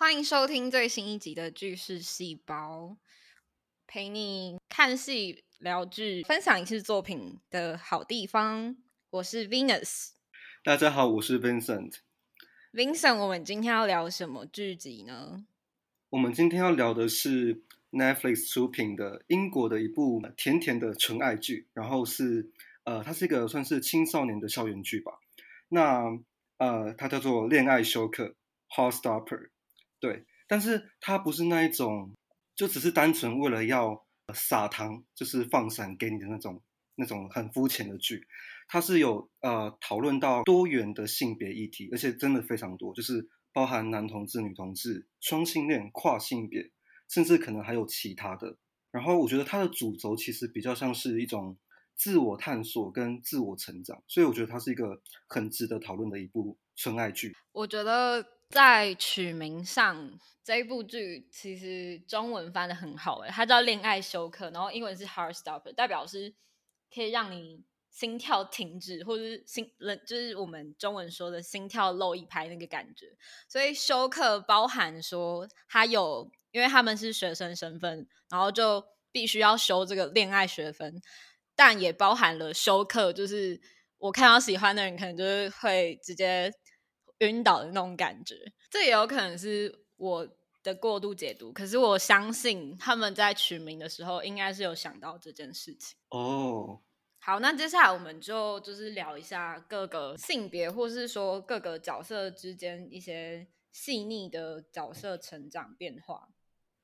欢迎收听最新一集的《剧事细胞》，陪你看戏、聊剧、分享影视作品的好地方。我是 Venus，大家好，我是 Vincent。Vincent，我们今天要聊什么剧集呢？我们今天要聊的是 Netflix 出品的英国的一部甜甜的纯爱剧，然后是呃，它是一个算是青少年的校园剧吧。那呃，它叫做《恋爱休克》（Heartstopper）。对，但是它不是那一种，就只是单纯为了要撒糖，就是放闪给你的那种那种很肤浅的剧。它是有呃讨论到多元的性别议题，而且真的非常多，就是包含男同志、女同志、双性恋、跨性别，甚至可能还有其他的。然后我觉得它的主轴其实比较像是一种自我探索跟自我成长，所以我觉得它是一个很值得讨论的一部纯爱剧。我觉得在取名上，这一部剧其实中文翻的很好诶，它叫《恋爱休克》，然后英文是 Heartstopper，代表是可以让你心跳停止，或者是心冷，就是我们中文说的心跳漏一拍那个感觉。所以休克包含说他有，因为他们是学生身份，然后就必须要修这个恋爱学分，但也包含了休克，就是我看到喜欢的人，可能就是会直接晕倒的那种感觉。这也有可能是我的过度解读，可是我相信他们在取名的时候，应该是有想到这件事情。哦，好，那接下来我们就就是聊一下各个性别，或是说各个角色之间一些细腻的角色成长变化。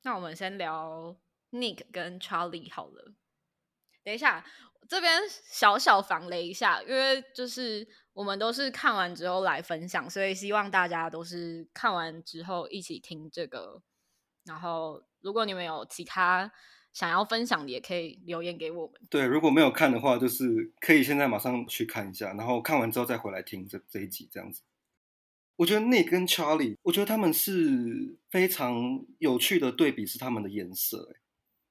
那我们先聊 Nick 跟 Charlie 好了。等一下，这边小小防雷一下，因为就是我们都是看完之后来分享，所以希望大家都是看完之后一起听这个。然后，如果你们有其他想要分享的，也可以留言给我们。对，如果没有看的话，就是可以现在马上去看一下，然后看完之后再回来听这这一集这样子。我觉得 Nick 跟 Charlie，我觉得他们是非常有趣的对比，是他们的颜色，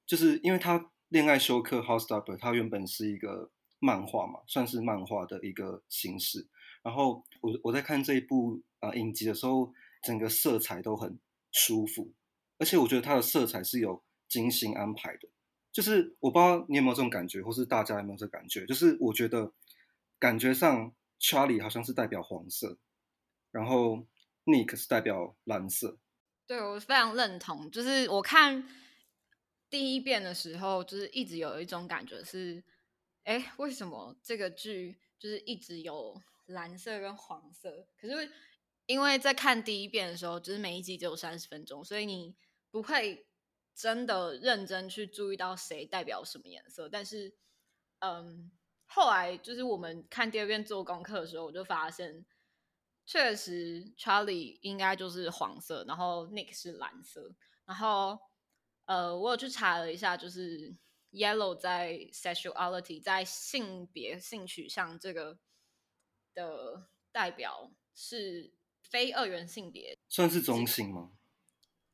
就是因为他恋爱休克 House Stopper，它原本是一个漫画嘛，算是漫画的一个形式。然后我我在看这一部呃影集的时候，整个色彩都很舒服，而且我觉得它的色彩是有精心安排的。就是我不知道你有没有这种感觉，或是大家有没有这感觉？就是我觉得感觉上 Charlie 好像是代表黄色，然后 Nick 是代表蓝色。对我非常认同，就是我看第一遍的时候，就是一直有一种感觉是，哎，为什么这个剧就是一直有蓝色跟黄色？可是因为在看第一遍的时候，就是每一集只有三十分钟，所以你不会真的认真去注意到谁代表什么颜色。但是，嗯，后来就是我们看第二遍做功课的时候，我就发现。确实，Charlie 应该就是黄色，然后 Nick 是蓝色，然后呃，我有去查了一下，就是 Yellow 在 sexuality 在性别性取向这个的代表是非二元性别，算是中性吗？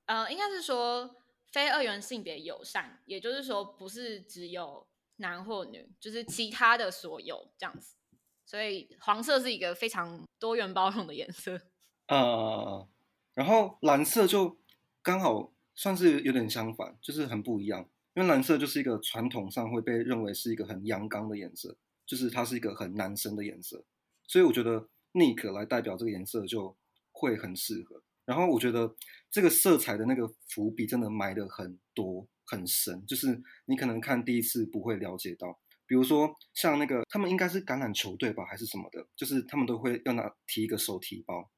呃，应该是说非二元性别友善，也就是说不是只有男或女，就是其他的所有这样子。所以黄色是一个非常多元包容的颜色，呃，然后蓝色就刚好算是有点相反，就是很不一样。因为蓝色就是一个传统上会被认为是一个很阳刚的颜色，就是它是一个很男生的颜色，所以我觉得 Nick 来代表这个颜色就会很适合。然后我觉得这个色彩的那个伏笔真的埋的很多很深，就是你可能看第一次不会了解到。比如说，像那个他们应该是橄榄球队吧，还是什么的，就是他们都会要拿提一个手提包，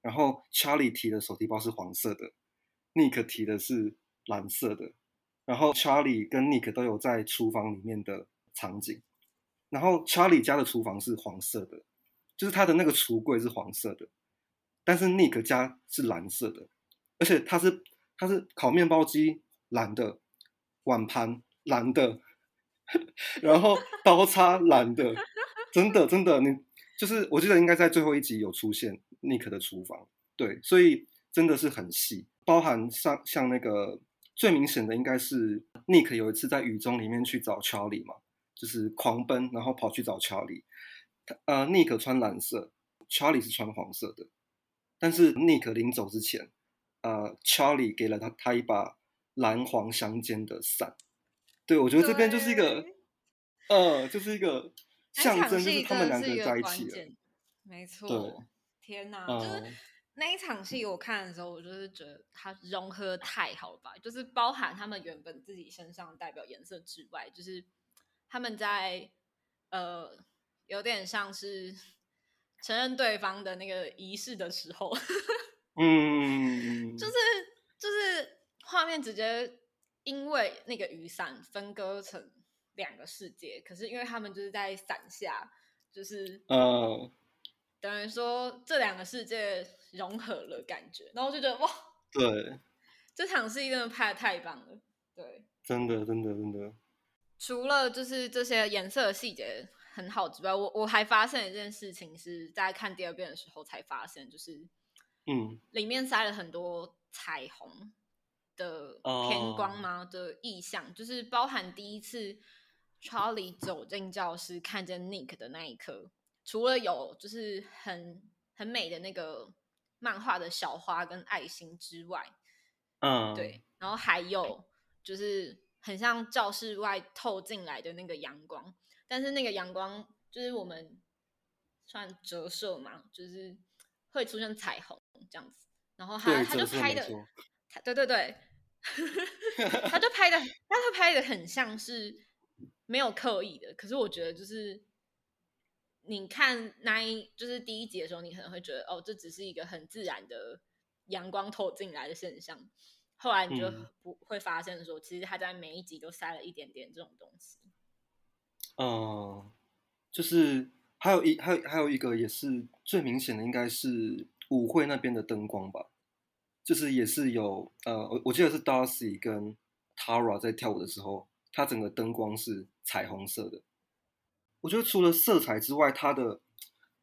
然后 Charlie 提的手提包是黄色的，Nick 提的是蓝色的，然后 Charlie 跟 Nick 都有在厨房里面的场景，然后 Charlie 家的厨房是黄色的，就是他的那个橱柜是黄色的，但是 Nick 家是蓝色的，而且他是他是烤面包机蓝的，碗盘蓝的。然后刀叉蓝的，真的真的，你就是我记得应该在最后一集有出现 Nick 的厨房，对，所以真的是很细，包含像像那个最明显的应该是 Nick 有一次在雨中里面去找 Charlie 嘛，就是狂奔，然后跑去找 Charlie，他呃 Nick 穿蓝色，Charlie 是穿黄色的，但是 Nick 临走之前呃，Charlie 给了他他一把蓝黄相间的伞。对，我觉得这边就是一个，呃，就是一个象征，就是他们两个在一起了。没错，天哪，就是那一场戏，我看的时候，我就是觉得它融合太好了吧，就是包含他们原本自己身上代表颜色之外，就是他们在呃，有点像是 承认对方的那个仪式的时候，嗯，就是就是画面直接因为那个雨伞分割成两个世界，可是因为他们就是在伞下，就是嗯。等于说这两个世界融合了感觉，然后我就觉得哇，对，这场戏真的拍的太棒了，对，真的真的真的。除了就是这些颜色细节很好之外，我我还发现一件事情，是在看第二遍的时候才发现，就是嗯，里面塞了很多彩虹的偏光吗的意象，就是包含第一次 Charlie 走进教室看见 Nick 的那一刻。除了有就是很很美的那个漫画的小花跟爱心之外，嗯，对，然后还有就是很像教室外透进来的那个阳光，但是那个阳光就是我们算折射嘛，就是会出现彩虹这样子，然后他他就拍的，对对对，他就拍的，他就拍的很像是没有刻意的，可是我觉得就是。你看那一就是第一集的时候，你可能会觉得哦，这只是一个很自然的阳光透进来的现象。后来你就不会发现说，其实他在每一集都塞了一点点这种东西。嗯，就是还有一还有还有一个也是最明显的，应该是舞会那边的灯光吧。就是也是有呃，我我记得是 Darcy 跟 Tara 在跳舞的时候，它整个灯光是彩虹色的。我觉得除了色彩之外，它的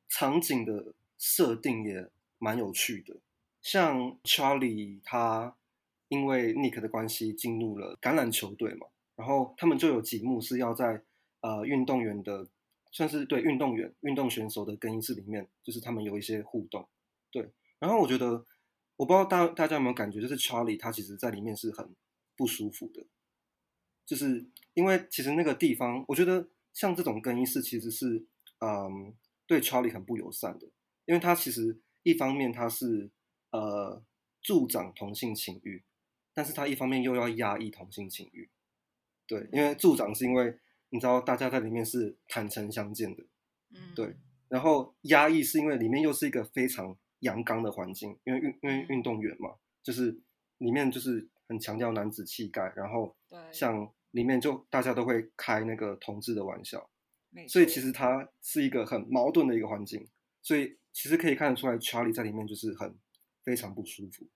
场景的设定也蛮有趣的。像 Charlie 他因为 Nick 的关系进入了橄榄球队嘛，然后他们就有几幕是要在呃运动员的算是对运动员运动选手的更衣室里面，就是他们有一些互动。对，然后我觉得我不知道大大家有没有感觉，就是 Charlie 他其实在里面是很不舒服的，就是因为其实那个地方，我觉得。像这种更衣室其实是，嗯，对 Charlie 很不友善的，因为他其实一方面他是呃助长同性情欲，但是他一方面又要压抑同性情欲，对，因为助长是因为你知道大家在里面是坦诚相见的，嗯，对，然后压抑是因为里面又是一个非常阳刚的环境，因为运因为运动员嘛，就是里面就是很强调男子气概，然后像。里面就大家都会开那个同志的玩笑，所以其实它是一个很矛盾的一个环境，所以其实可以看得出来，Charlie 在里面就是很非常不舒服。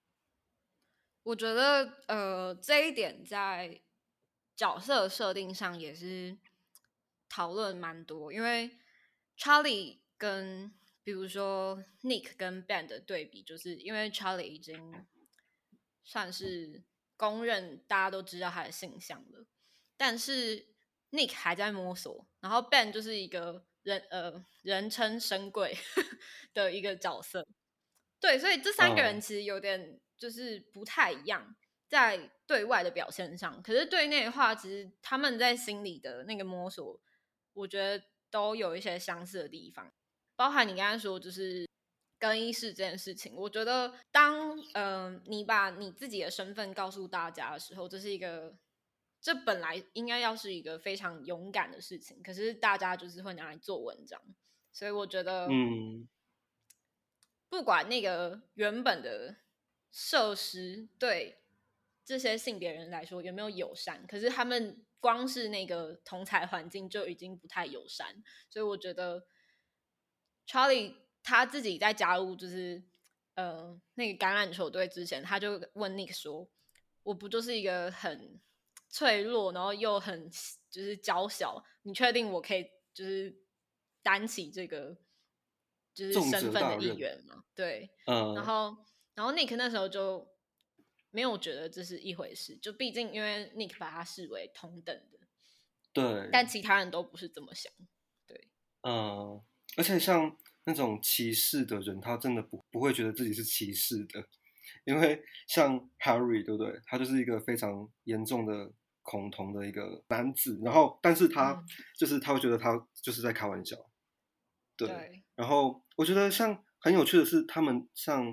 我觉得呃这一点在角色设定上也是讨论蛮多，因为 Charlie 跟比如说 Nick 跟 Ben 的对比，就是因为 Charlie 已经算是公认大家都知道他的性向了。但是 Nick 还在摸索，然后 Ben 就是一个人呃人称深贵 的一个角色，对，所以这三个人其实有点就是不太一样，在对外的表现上，可是对内的话，其实他们在心里的那个摸索，我觉得都有一些相似的地方，包含你刚才说就是更衣室这件事情，我觉得当嗯你把你自己的身份告诉大家的时候，这是一个。这本来应该要是一个非常勇敢的事情，可是大家就是会拿来做文章，所以我觉得，嗯，不管那个原本的设施对这些性别人来说有没有友善，可是他们光是那个同才环境就已经不太友善，所以我觉得，Charlie 他自己在加入就是呃那个橄榄球队之前，他就问 Nick 说：“我不就是一个很……”脆弱，然后又很就是娇小，你确定我可以就是担起这个就是身份的一员吗？对，嗯，然。后然后 Nick 那时候就没有觉得这是一回事，就毕竟因为 Nick 把他视为同等的，对，但其他人都不是这么想，对，嗯，而且像那种歧视的人，他真的不不会觉得自己是歧视的，因为像 Harry 对不对？他就是一个非常严重的恐同的一个男子，然后但是他、嗯就是他会觉得他就是在开玩笑，对。对，然后我觉得像很有趣的是，他们像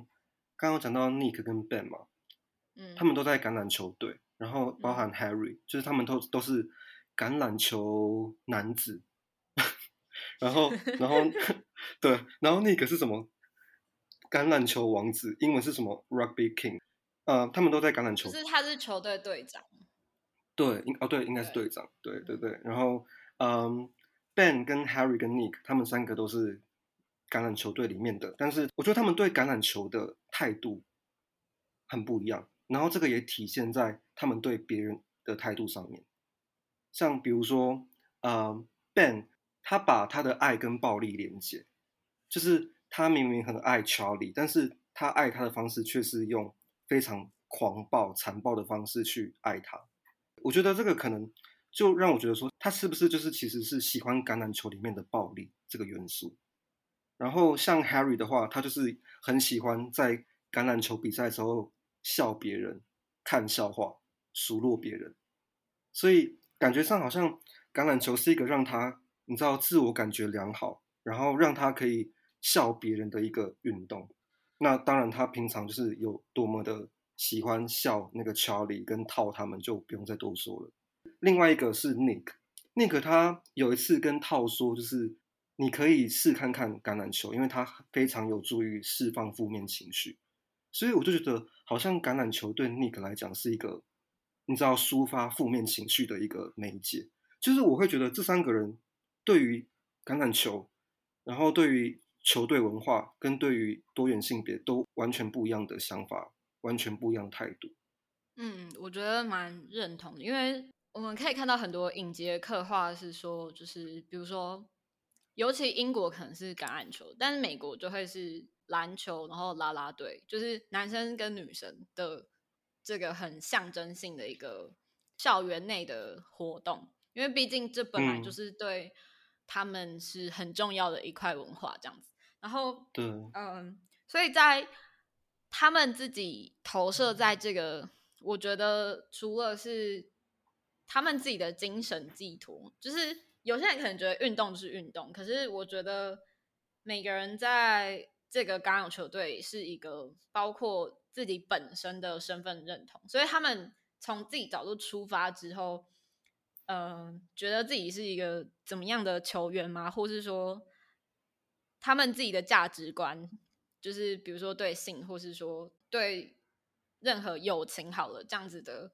刚刚讲到 Nick 跟 Ben 嘛，嗯，他们都在橄榄球队，然后包含 Harry，、就是他们都都是橄榄球男子。然后，然后，对，然后 Nick 是什么？橄榄球王子，英文是什么？Rugby King。呃，他们都在橄榄球就是他是球队队长，对，应哦对，应该是队长，对对对。然后，嗯，Ben 跟 Harry 跟 Nick 他们三个都是橄榄球队里面的，但是我觉得他们对橄榄球的态度很不一样。然后这个也体现在他们对别人的态度上面。像比如说，呃，Ben 他把他的爱跟暴力连接，就是他明明很爱 Charlie，但是他爱他的方式却是用非常狂暴、残暴的方式去爱他。我觉得这个可能就让我觉得说，他是不是就是其实是喜欢橄榄球里面的暴力这个元素。然后像 Harry 的话，他就是很喜欢在橄榄球比赛时候笑别人、看笑话、数落别人，所以感觉上好像橄榄球是一个让他你知道自我感觉良好，然后让他可以笑别人的一个运动。那当然，他平常就是有多么的喜欢笑那个 Charlie 跟套他们，就不用再多说了。另外一个是 Nick，Nick 他有一次跟套说，就是你可以试看看橄榄球，因为它非常有助于释放负面情绪。所以我就觉得，好像橄榄球对 Nick 来讲是一个，你知道抒发负面情绪的一个媒介。就是我会觉得这三个人对于橄榄球，然后对于球队文化跟对于多元性别都完全不一样的想法，完全不一样的态度。嗯，我觉得蛮认同的，因为我们可以看到很多影集的刻画是说，就是比如说，尤其英国可能是橄榄球，但是美国就会是篮球，然后啦啦队，就是男生跟女生的这个很象征性的一个校园内的活动，因为毕竟这本来就嗯是对他们是很重要的一块文化，这样子。然后对，嗯，所以在他们自己投射在这个，我觉得除了是他们自己的精神寄托，就是有些人可能觉得运动是运动，可是我觉得每个人在这个橄榄球队是一个包括自己本身的身份认同，所以他们从自己角度出发之后，嗯、觉得自己是一个怎么样的球员吗？或是说他们自己的价值观，就是比如说对性，或是说对任何友情好了这样子的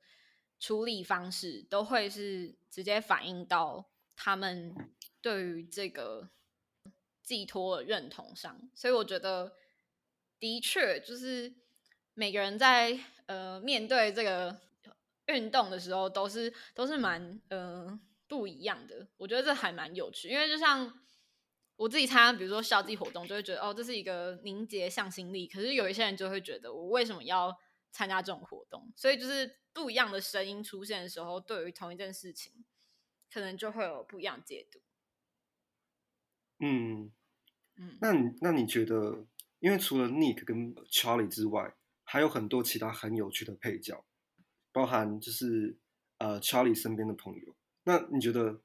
处理方式，都会是直接反映到他们对于这个寄托的认同上。所以我觉得，的确就是每个人在呃面对这个运动的时候，都是都是蛮呃不一样的。我觉得这还蛮有趣，因为就像我自己参加，比如说校际活动，就会觉得哦，这是一个凝结向心力。可是有一些人就会觉得，我为什么要参加这种活动？所以就是不一样的声音出现的时候，对于同一件事情，可能就会有不一样的解读。嗯，嗯，那你那你觉得，因为除了 Nick 跟 Charlie 之外，还有很多其他很有趣的配角，包含就是呃 Charlie 身边的朋友。那你觉得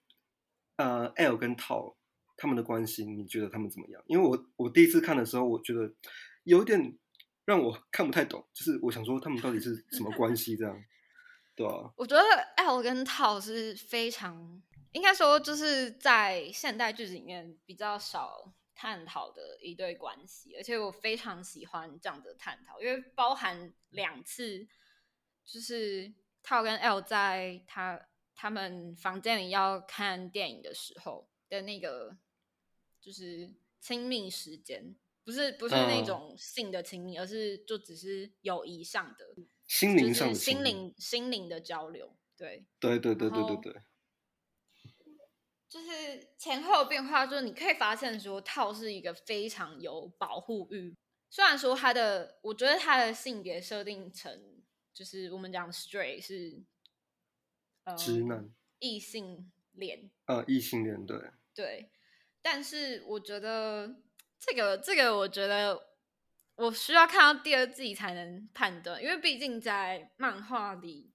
呃 L 跟 Tao 他们的关系，你觉得他们怎么样？因为我我第一次看的时候，我觉得有点让我看不太懂，就是我想说他们到底是什么关系这样，对啊，我觉得 L 跟套是非常，应该说就是在现代剧集里面比较少探讨的一对关系，而且我非常喜欢这样的探讨，因为包含两次，就是套跟 L 在他他们房间里要看电影的时候的那个，就是亲密时间。不是不是那嗯。种性的亲密，而是就只是友谊上的，心灵上的，心灵心灵的交流，对，对对对对对对，就是前后变化，就是你可以发现说，套是一个非常有保护欲。虽然说他的，我觉得他的性别设定成就是我们讲 straight 是呃直男。异性恋，呃异性恋对，对，但是我觉得这个这个，我觉得我需要看到第二季才能判断，因为毕竟在漫画里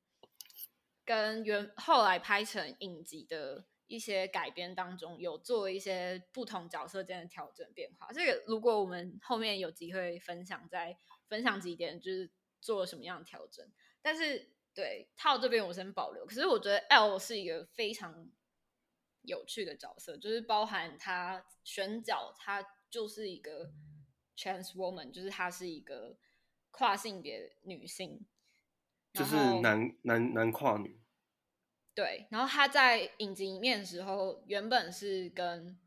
跟原后来拍成影集的一些改编当中，有做一些不同角色间的调整变化。这个如果我们后面有机会分享，再分享几点，就是做了什么样的调整。但是对套这边我先保留，可是我觉得 L 是一个非常有趣的角色，就是包含他选角，他就是一个。trans woman 就是她是一个跨性别女性，就是男男男跨女。对，然后他在影集里面的时候，原本是跟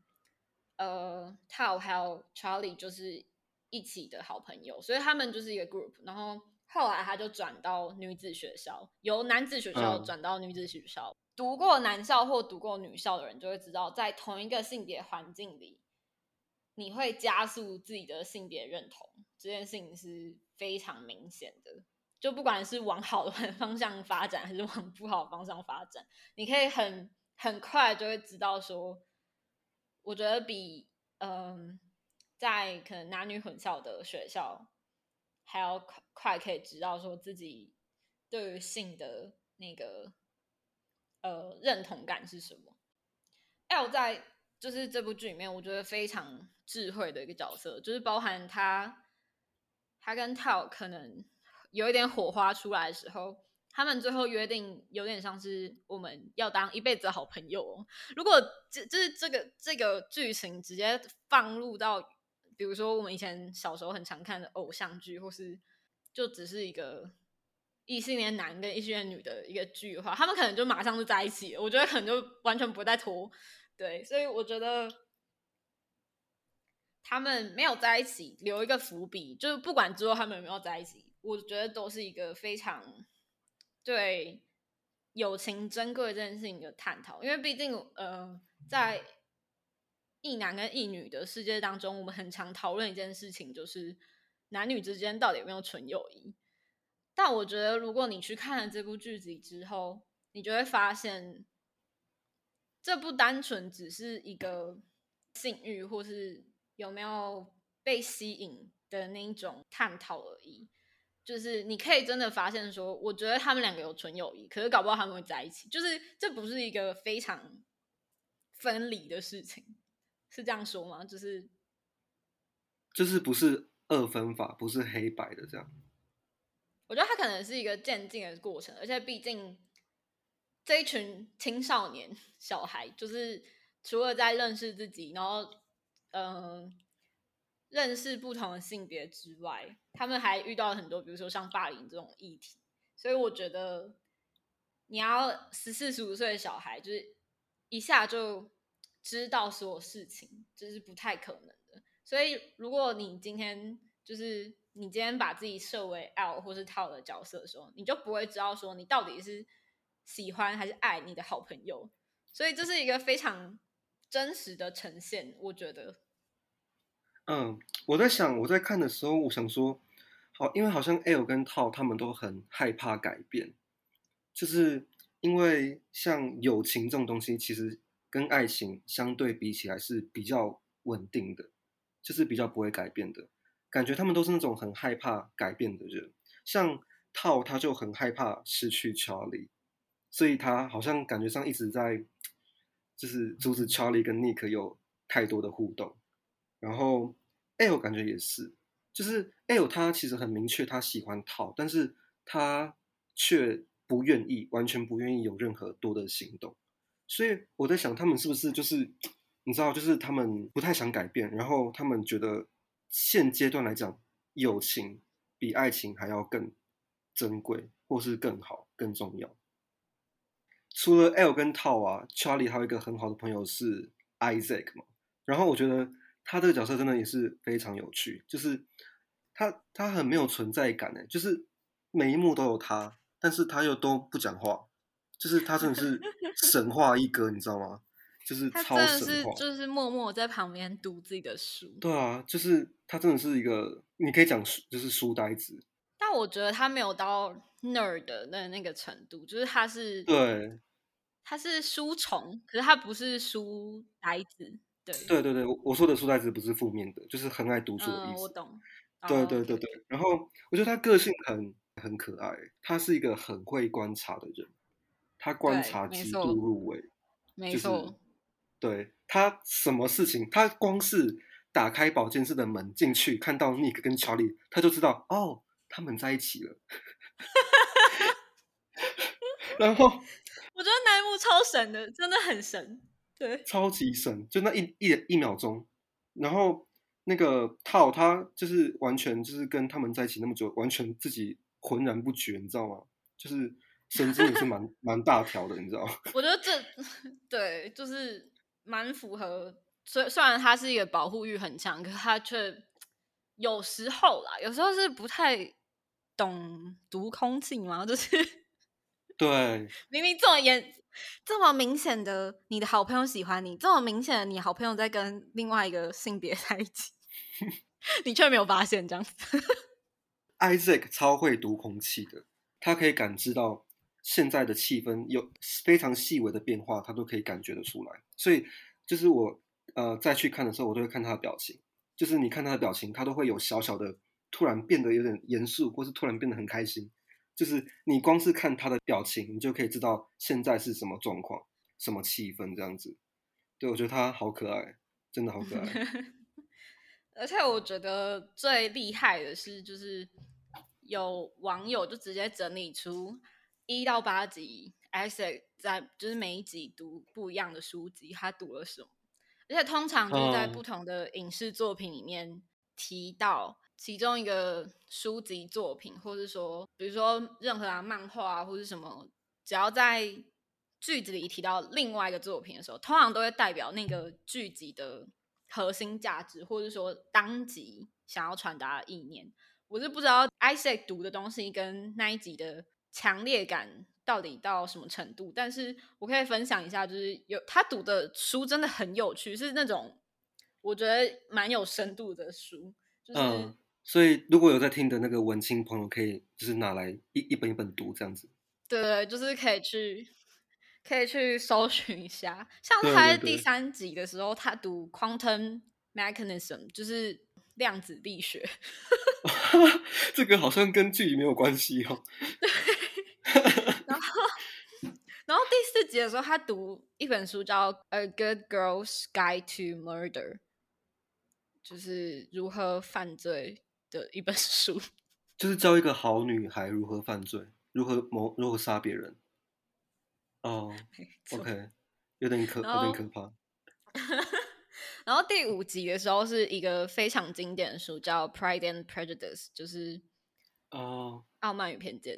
呃 Tao 还有 Charlie 就是一起的好朋友，所以他们就是一个 group。然后后来他就转到女子学校，由男子学校转到女子学校。读过男校或读过女校的人就会知道，在同一个性别环境里。你会加速自己的性别认同，这件事情是非常明显的。就不管是往好的 方向发展，还是往不好的方向发展，你可以很很快就会知道说，我觉得比嗯，在可能男女混校的学校还要快快可以知道说自己对于性的那个呃认同感是什么。L 在就是这部剧里面，我觉得非常。智慧的一个角色，就是包含他，他跟 Tao 可能有一点火花出来的时候，他们最后约定有点像是我们要当一辈子的好朋友。哦如果这就是这个这个剧情直接放入到，比如说我们以前小时候很常看的偶像剧，或是就只是一个异性恋男跟异性恋女的一个剧的话，他们可能就马上就在一起。我觉得可能就完全不会再拖。对，所以我觉得。他们没有在一起，留一个伏笔，就是不管之后他们有没有在一起，我觉得都是一个非常对友情珍贵这件事情的探讨。因为毕竟，呃，在异男跟异女的世界当中，我们很常讨论一件事情，就是男女之间到底有没有纯友谊。但我觉得，如果你去看了这部剧集之后，你就会发现，这不单纯只是一个性欲，或是。有没有被吸引的那一种探讨而已，就是你可以真的发现说，我觉得他们两个有纯友谊，可是搞不好他们会在一起，就是这不是一个非常分离的事情，是这样说吗？就是就是不是二分法，不是黑白的这样。我觉得它可能是一个渐进的过程，而且毕竟这一群青少年小孩，就是除了在认识自己，然后。嗯，认识不同的性别之外，他们还遇到了很多，比如说像霸凌这种议题。所以我觉得，你要十四十五岁的小孩，就是一下就知道所有事情，这是不太可能的。所以，如果你今天就是你今天把自己设为 L 或是套的角色的时候，你就不会知道说你到底是喜欢还是爱你的好朋友。所以，这是一个非常。真实的呈现，我觉得。嗯，我在想，我在看的时候，我想说，好，因为好像 L 跟套他们都很害怕改变，就是因为像友情这种东西，其实跟爱情相对比起来是比较稳定的，就是比较不会改变的。感觉他们都是那种很害怕改变的人，像套他就很害怕失去 Charlie，所以他好像感觉上一直在。就是阻止 Charlie 跟 Nick 有太多的互动，然后 L 感觉也是，就是 L 他其实很明确他喜欢套，但是他却不愿意，完全不愿意有任何多的行动，所以我在想他们是不是就是你知道，就是他们不太想改变，然后他们觉得现阶段来讲，友情比爱情还要更珍贵，或是更好、更重要。除了 L 跟 Tao 啊，Charlie 还有一个很好的朋友是 Isaac 嘛。然后我觉得他这个角色真的也是非常有趣，就是他他很没有存在感哎，就是每一幕都有他，但是他又都不讲话，就是他真的是神话一哥，你知道吗？就是超神话，就是默默在旁边读自己的书。对啊，就是他真的是一个，你可以讲就是书呆子。但我觉得他没有到 nerd 的那那个程度，就是他是对，他是书虫，可是他不是书呆子。对对对对，我说的书呆子不是负面的，就是很爱读书的意思。我懂。对对对对。然后我觉得他个性很很可爱，他是一个很会观察的人，他观察极度入微，没错。对他什么事情，他光是打开保健室的门进去，看到 Nick 跟 Charlie，他就知道哦，他们在一起了。然后 我觉得那一幕超神的，真的很神，对，超级神，就那一一一秒钟。然后那个套他就是完全就是跟他们在一起那么久，完全自己浑然不觉，你知道吗？就是神经也是蛮 蛮大条的，你知道吗？我觉得这对就是蛮符合，虽虽然他是一个保护欲很强，可是他却有时候啦，有时候是不太懂读空气嘛，就是。对，明明这么严，这么明显的，你的好朋友喜欢你，这么明显的，你好朋友在跟另外一个性别 在一起，你却没有发现这样子。Isaac 超会读空气的，他可以感知到现在的气氛有非常细微的变化，他都可以感觉得出来。所以就是我呃再去看的时候，我都会看他的表情，就是你看他的表情，他都会有小小的突然变得有点严肃，或是突然变得很开心。就是你光是看他的表情，你就可以知道现在是什么状况、什么气氛这样子。对我觉得他好可爱，真的好可爱。而且我觉得最厉害的是，就是有网友就直接整理出一到八集，Isaac 在就是每一集读不一样的书籍，他读了什么，而且通常就是在不同的影视作品里面提到。其中一个书籍作品，或者说，比如说任何啊漫画啊或者什么，只要在句子里提到另外一个作品的时候，通常都会代表那个剧集的核心价值，或者说当集想要传达的意念。我是不知道 Isaac 读的东西跟那一集的强烈感到底到什么程度，但是我可以分享一下，就是有他读的书真的很有趣，是那种我觉得蛮有深度的书，就是。所以，如果有在听的那个文青朋友，可以就是拿来一一本一本读这样子。对对，就是可以去可以去搜寻一下。像他在第三集的时候，他读 quantum mechanism，就是量子力学。这个好像跟剧里没有关系哦。然后，第四集的时候，他读一本书叫《A Good Girl's Guide to Murder》，就是如何犯罪。的一本书，就是教一个好女孩如何犯罪，如何谋，如何杀别人。哦，OK，有点可，有点可怕。然后第五集的时候是一个非常经典的书，叫《Pride and Prejudice》，就是哦，《傲慢与偏见》。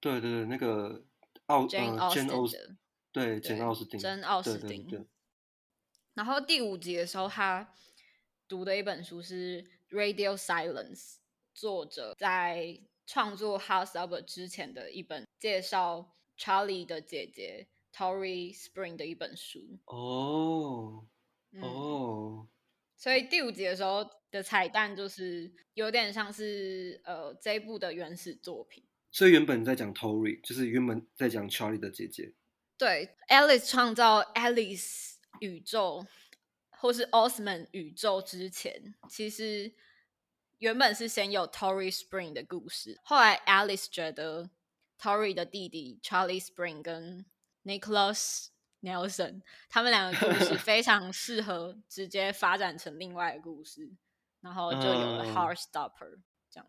对对对，那个奥，Jane Austen，对，Jane Austen，真奥斯汀。然后第五集的时候，他读的一本书是。Radio Silence，作者在创作《House of》之前的一本介绍 Charlie 的姐姐 Tori Spring 的一本书。哦，哦，所以第五集的时候的彩蛋就是有点像是呃这一部的原始作品。所以原本在讲 Tori，就是原本在讲 Charlie 的姐姐。对，Alice 创造 Alice 宇宙。或是 Osman 宇宙之前，其实原本是先有 Tory Spring 的故事，后来 Alice 觉得 Tory 的弟弟 Charlie Spring 跟 Nicholas Nelson 他们两个故事非常适合直接发展成另外的故事，然后就有了 Heartstopper 这样。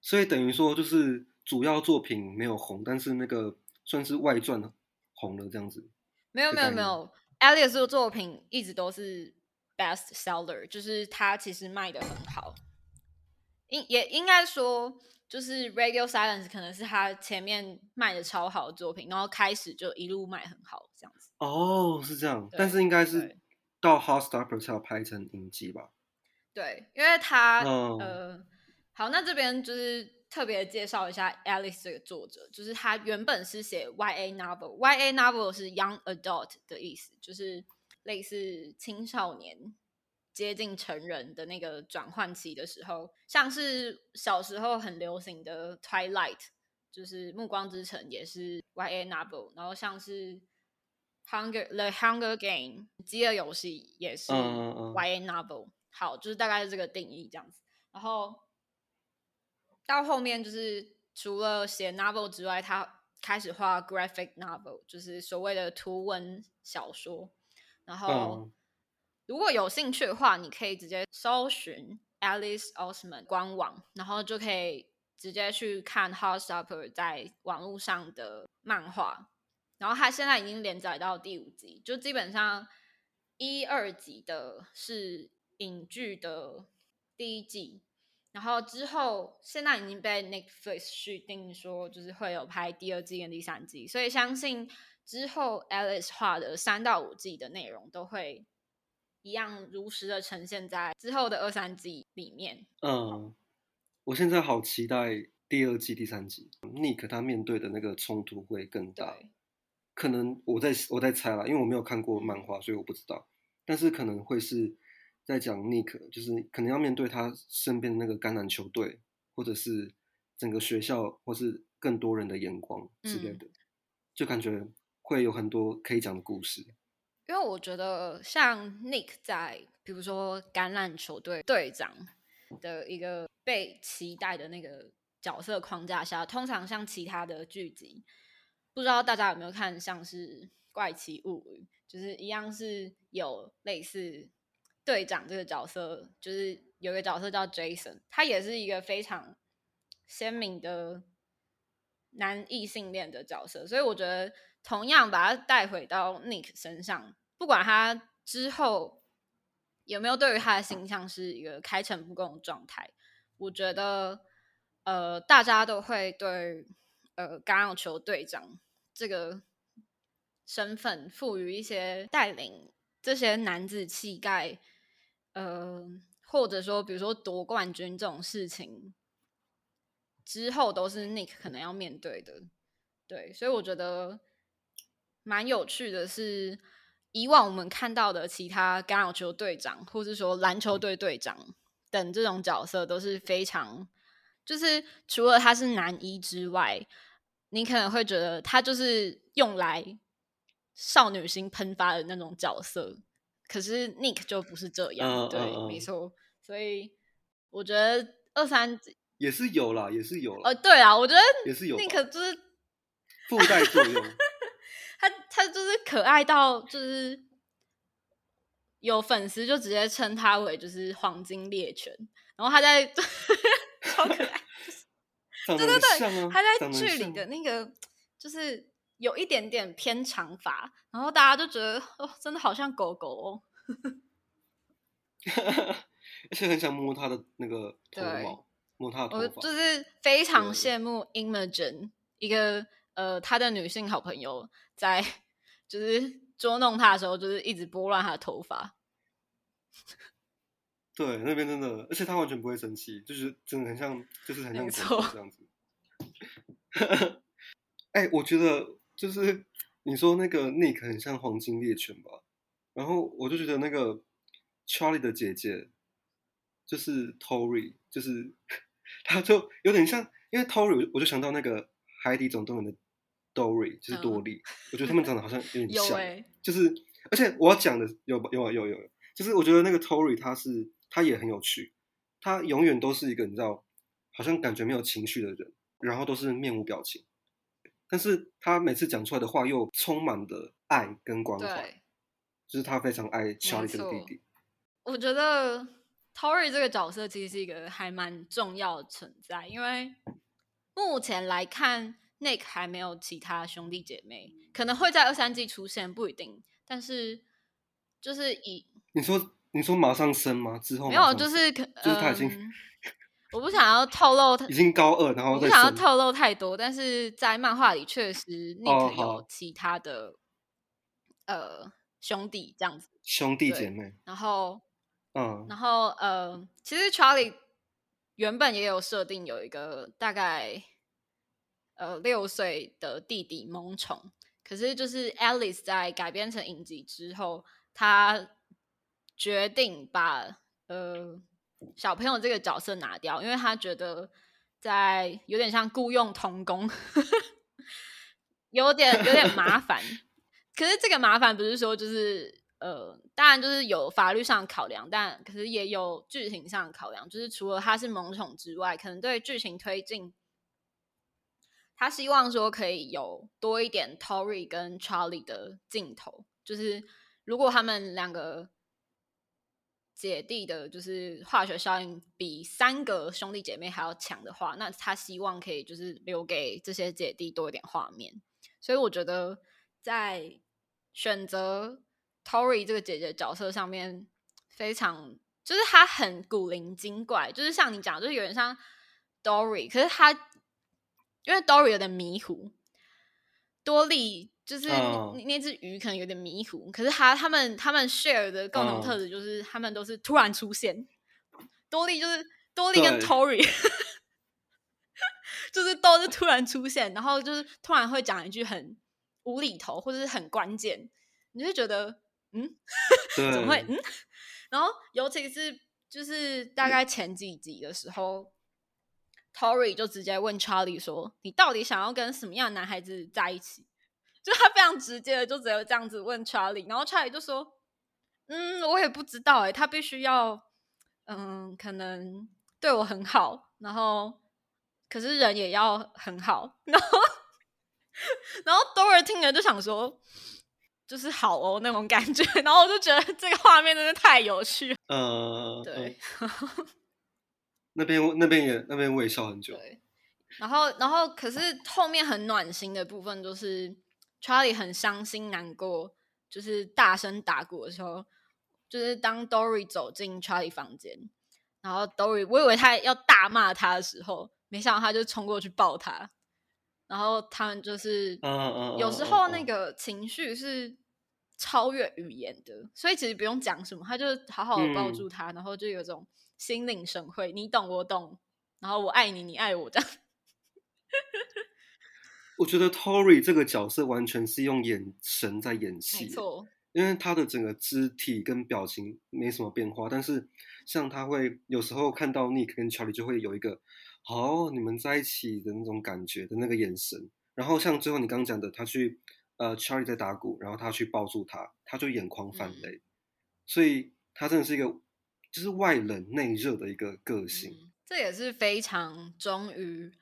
所以等于说，就是主要作品没有红，但是那个算是外传红了这样子。没有没有没有。Alice 的作品一直都是 best seller，就是他其实卖的很好。应也应该说，就是 Radio Silence 可能是他前面卖的超好的作品，然后开始就一路卖很好这样子。哦，是这样，但是应该是到 h o t s t o p p e r 才要拍成影集吧？对，因为他呃，好，那这边就是。特别介绍一下 Alice 这个作者，就是他原本是写 YA novel，YA novel 是 young adult 的意思，就是类似青少年接近成人的那个转换期的时候，像是小时候很流行的 Twilight，就是暮光之城也是 YA novel，然后像是 Hunger The Hunger Game 饥饿游戏也是 YA novel，好，就是大概是这个定义这样子，然后。到后面就是除了写 novel 之外，他开始画 graphic novel，就是所谓的图文小说。然后，如果有兴趣的话，你可以直接搜寻 Alice Osman 官网，然后就可以直接去看 Heartstopper 在网络上的漫画。然后他现在已经连载到第五集，就基本上一二集的是影剧的第一季，然后之后现在已经被 Netflix 续订说就是会有拍第二季跟第三季，所以相信。之后，Alice 画的三到五季的内容都会一样如实的呈现在之后的二三季里面。嗯，我现在好期待第二季、第三季，Nick 他面对的那个冲突会更大。可能我在我在猜啦，因为我没有看过漫画，所以我不知道。但是可能会是在讲 Nick，就是可能要面对他身边的那个橄榄球队，或者是整个学校，或是更多人的眼光之类的，就感觉。会有很多可以讲的故事，因为我觉得像 Nick 在比如说橄榄球队队长的一个被期待的那个角色框架下，通常像其他的剧集，不知道大家有没有看，像是《怪奇物语》，就是一样是有类似队长这个角色，就是有个角色叫 Jason，他也是一个非常鲜明的男异性恋的角色，所以我觉得。同样把他带回到 Nick 身上，不管他之后有没有对于他的形象是一个开诚布公的状态，我觉得呃，大家都会对呃橄榄球队长这个身份赋予一些带领这些男子气概，呃，或者说比如说夺冠军这种事情之后，都是 Nick 可能要面对的。对，所以我觉得。蛮有趣的是，以往我们看到的其他橄榄球队长，或是说篮球队队长等这种角色，都是非常，就是除了他是男一之外，你可能会觉得他就是用来少女心喷发的那种角色。可是 Nick 就不是这样，对，没错。所以我觉得二三也是有啦，也是有。呃，对啊，我觉得也是有，Nick 就是附带作用。他他就是可爱到就是有粉丝就直接称他为就是黄金猎犬，然后他在 超可爱，对对对，他在剧里的那个就是有一点点偏长发，然后大家就觉得哦，真的好像狗狗哦，而且很想摸它的那个 头毛，摸它的头发，就是非常羡慕 Imogen 一个。呃，他的女性好朋友在就是捉弄他的时候，就是一直拨乱他的头发。对，那边真的，而且他完全不会生气，就是真的很像，就是很像狗这样子。哎，我觉得就是你说那个 Nick 很像黄金猎犬吧，然后我就觉得那个 Charlie 的姐姐就是 Tory，就是 他就有点像，因为 Tory 我就想到那个海底总动员的。Dory 就是多利，我觉得他们长得好像有点 像，就是而且我要讲的有有有有，就是我觉得那个 Tory 他是他也很有趣，他永远都是一个你知道，好像感觉没有情绪的人，然后都是面无表情，但是他每次讲出来的话又充满的爱跟关怀，就是他非常爱 Charlie 这个弟弟。我觉得 Tory 这个角色其实是一个还蛮重要的存在，因为目前来看。Nick 还没有其他兄弟姐妹，可能会在二三季出现，不一定。但是就是以你说你说马上生吗？之后没有，就是可就是他已经，我不想要透露，已经高二，然后不想要透露太多。但是在漫画里确实 Nick 有其他的呃兄弟这样子，兄弟姐妹。然后嗯，然后呃，其实 Charlie 原本也有设定有一个大概。呃，六岁的弟弟萌宠，可是就是 Alice 在改编成影集之后，他决定把呃小朋友这个角色拿掉，因为他觉得在有点像雇佣童工，有点有点麻烦。可是这个麻烦不是说就是呃，当然就是有法律上考量，但可是也有剧情上考量，就是除了他是萌宠之外，可能对剧情推进，他希望说可以有多一点 Tory 跟 Charlie 的镜头，就是如果他们两个。姐弟的，就是化学效应比三个兄弟姐妹还要强的话，那他希望可以就是留给这些姐弟多一点画面。所以我觉得在选择 Tory 这个姐姐角色上面，非常就是她很古灵精怪，就是像你讲，就是有点像 Dory，可是她因为 Dory 有点迷糊，多利。就是那只鱼可能有点迷糊，可是他他们他们 share 的共同特质就是他们都是突然出现。多利就是多利跟 Tory，就是都是突然出现，然后就是突然会讲一句很无厘头或者是很关键，你就觉得嗯，怎么会嗯？然后尤其是就是大概前几集的时候，Tory 就直接问 Charlie 说：“你到底想要跟什么样的男孩子在一起？”就他非常直接的，就只有这样子问 Charlie，然后 Charlie 就说：“嗯，我也不知道哎，他必须要，嗯，可能对我很好，然后可是人也要很好，然后 然后 Dora 听了就想说，就是好哦那种感觉，然后我就觉得这个画面真的太有趣，呃，对，那边那边也那边我也笑很久，对，然后然后可是后面很暖心的部分就是。Charlie 很伤心难过，就是大声打鼓的时候，就是当 Dory 走进 Charlie 房间，然后 Dory 我以为他要大骂他的时候，没想到他就冲过去抱他，然后他们就是，有时候那个情绪是超越语言的，所以其实不用讲什么，他就好好的抱住他，然后就有种心领神会，你懂我懂，然后我爱你，你爱我这样。我觉得 Tory 这个角色完全是用眼神在演戏，没错，因为他的整个肢体跟表情没什么变化，但是像他会有时候看到 Nick 跟 Charlie 就会有一个好你们在一起的那种感觉的那个眼神，然后像最后你刚讲的，他去呃 Charlie 在打鼓，然后他去抱住他，他就眼眶泛泪，所以他真的是一个就是外冷内热的一个个性，这也是非常忠于。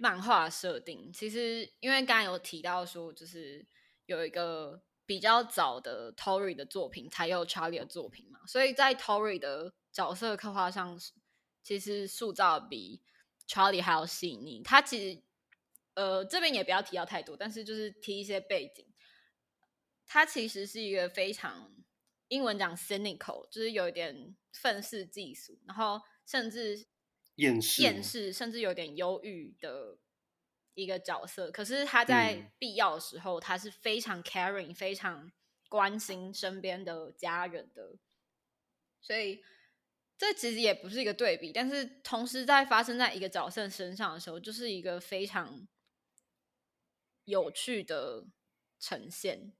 漫画设定其实，因为刚刚有提到说，就是有一个比较早的 Tory 的作品，才有 Charlie 的作品嘛，所以在 Tory 的角色刻画上，其实塑造比 Charlie 还要细腻。他其实，呃，这边也不要提到太多，但是就是提一些背景。他其实是一个非常英文讲 cynical，就是有一点愤世嫉俗，然后甚至。厌世，厌世，甚至有点忧郁的一个角色。可是他在必要的时候，他是非常 caring，非常关心身边的家人的。所以这其实也不是一个对比，但是同时在发生在一个角色身上的时候，就是一个非常有趣的呈现。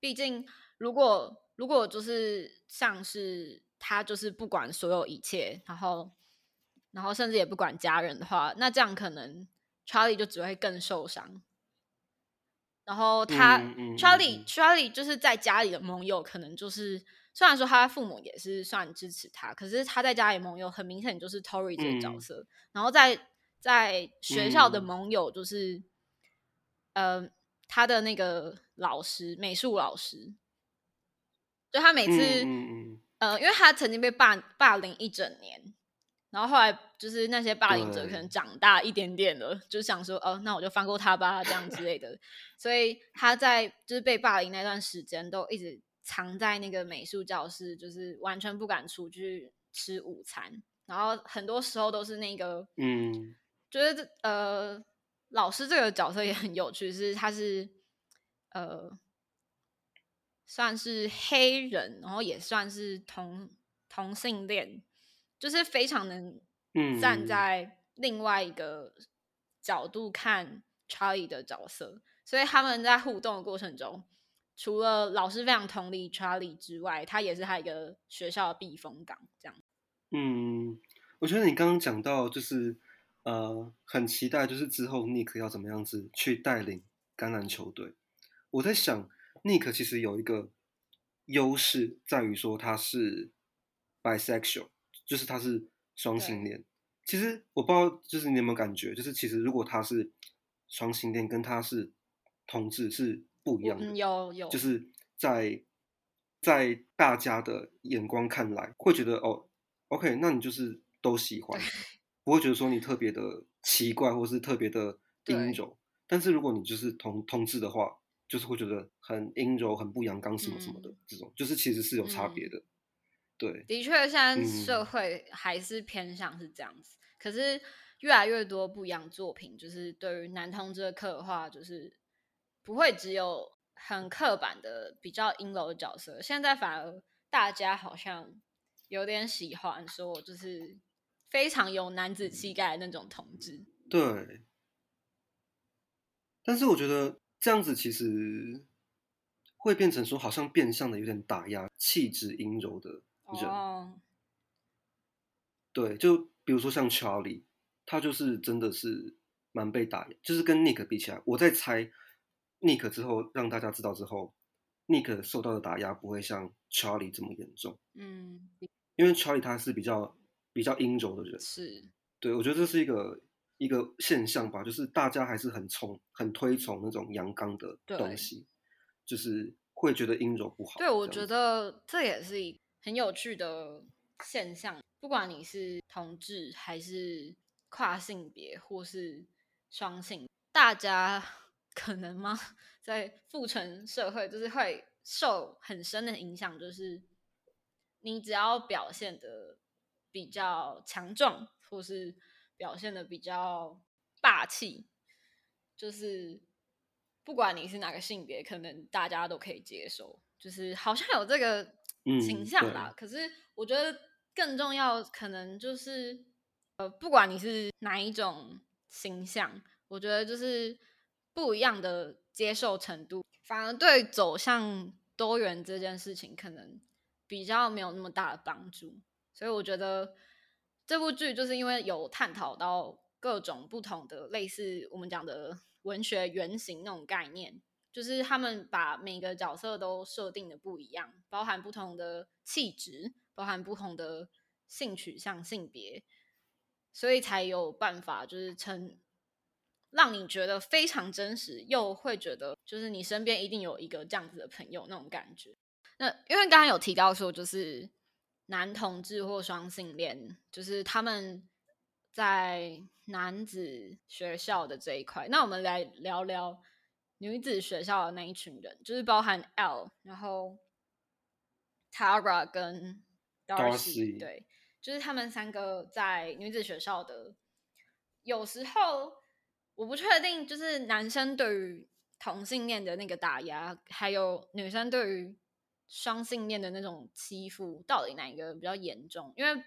毕竟，如果如果就是像是他，就是不管所有一切，然后。然后甚至也不管家人的话，那这样可能 Charlie 就只会更受伤。然后他 Charlie Charlie 就是在家里的盟友，可能就是虽然说他父母也是算支持他，可是他在家里盟友很明显就是 Tory 这个角色。然后在在学校的盟友就是，呃，他的那个老师，美术老师，就他每次，呃，因为他曾经被霸霸凌一整年。然后后来就是那些霸凌者可能长大一点点了，就想说哦，那我就放过他吧，这样之类的。所以他在就是被霸凌那段时间，都一直藏在那个美术教室，就是完全不敢出去吃午餐。然后很多时候都是那个，嗯，觉得呃，老师这个角色也很有趣，是他是呃，算是黑人，然后也算是同同性恋。就是非常能站在另外一个角度看 Charlie 的角色，所以他们在互动的过程中，除了老师非常同理 Charlie 之外，他也是他一个学校的避风港。这样，嗯，我觉得你刚刚讲到，就是呃，很期待，就是之后 Nick 要怎么样子去带领橄榄球队。我在想，Nick 其实有一个优势在于说他是 bisexual，就是他是双性恋。其实我不知道，就是你有没有感觉，就是其实如果他是双性恋，跟他是同志是不一样的。有有，就是在在大家的眼光看来，会觉得哦，OK，那你就是都喜欢，不会觉得说你特别的奇怪，或是特别的阴柔。但是如果你就是同同志的话，就是会觉得很阴柔、很不阳刚什么什么的，这种就是其实是有差别的。对，的确，现在社会还是偏向是这样子。可是越来越多不一样作品，就是对于男同志的刻画，就是不会只有很刻板的比较阴柔的角色。现在反而大家好像有点喜欢说，就是非常有男子气概的那种同志。对。但是我觉得这样子其实会变成说，好像变相的有点打压气质阴柔的。人，对，就比如说像 Charlie，他就是真的是蛮被打压，就是跟 Nick 比起来，我在猜 Nick 之后让大家知道之后，Nick 受到的打压不会像 Charlie 这么严重，嗯，因为 Charlie 他是比较比较阴柔的人，是，对我觉得这是一个一个现象吧，就是大家还是很崇很推崇那种阳刚的东西，就是会觉得阴柔不好，对我觉得这也是一。很有趣的现象，不管你是同志还是跨性别或是双性，大家 可能吗？在父权社会，就是会受很深的影响，就是你只要表现的比较强壮，或是表现的比较霸气，就是不管你是哪个性别，可能大家都可以接受，就是好像有这个。倾向啦，可是我觉得更重要，可能就是呃，不管你是哪一种形象，我觉得就是不一样的接受程度，反而对走向多元这件事情，可能比较没有那么大的帮助。所以我觉得这部剧就是因为有探讨到各种不同的类似我们讲的文学原型那种概念。就是他们把每个角色都设定的不一样，包含不同的气质，包含不同的性取向、性别，所以才有办法就是成让你觉得非常真实，又会觉得就是你身边一定有一个这样子的朋友那种感觉。那因为刚刚有提到说，就是男同志或双性恋，就是他们在男子学校的这一块，那我们来聊聊。女子学校的那一群人，就是包含 L，然后 Tara 跟 Darcy，对，就是他们三个在女子学校的。有时候我不确定，就是男生对于同性恋的那个打压，还有女生对于双性恋的那种欺负，到底哪一个比较严重？因为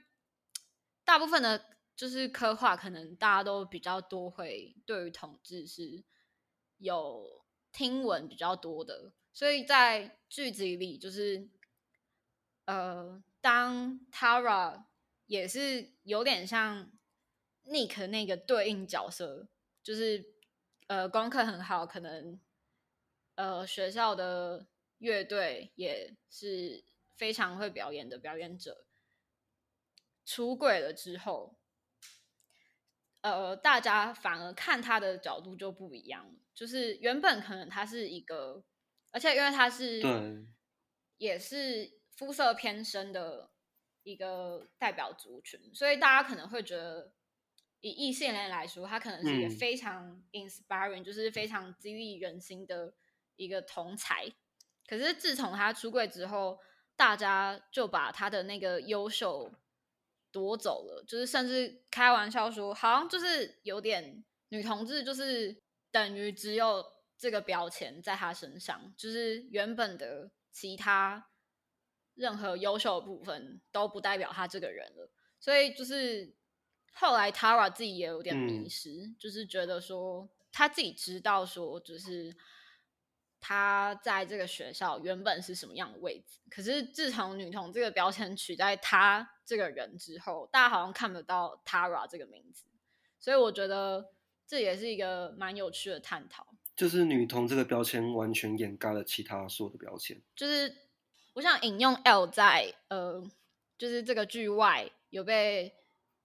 大部分的，就是刻画，可能大家都比较多会对于同志是有。听闻比较多的，所以在剧集里，就是呃，当 Tara 也是有点像 Nick 那个对应角色，就是呃，功课很好，可能呃，学校的乐队也是非常会表演的表演者，出轨了之后。呃，大家反而看他的角度就不一样了就是原本可能他是一个，而且因为他是对，也是肤色偏深的一个代表族群，所以大家可能会觉得，以异性恋来说，他可能是一个非常 inspiring，就是非常激励人心的一个同才。可是自从他出柜之后，大家就把他的那个优秀。夺走了，就是甚至开玩笑说，好像就是有点女同志，就是等于只有这个标签在他身上，就是原本的其他任何优秀的部分都不代表他这个人了。所以就是后来 Tara 自己也有点迷失，就是觉得说他自己知道说，就是。他在这个学校原本是什么样的位置？可是自从女童这个标签取代他这个人之后，大家好像看不到 Tara 这个名字，所以我觉得这也是一个蛮有趣的探讨。就是女同这个标签完全掩盖了其他所有的标签。就是我想引用 L 在呃，就是这个剧外有被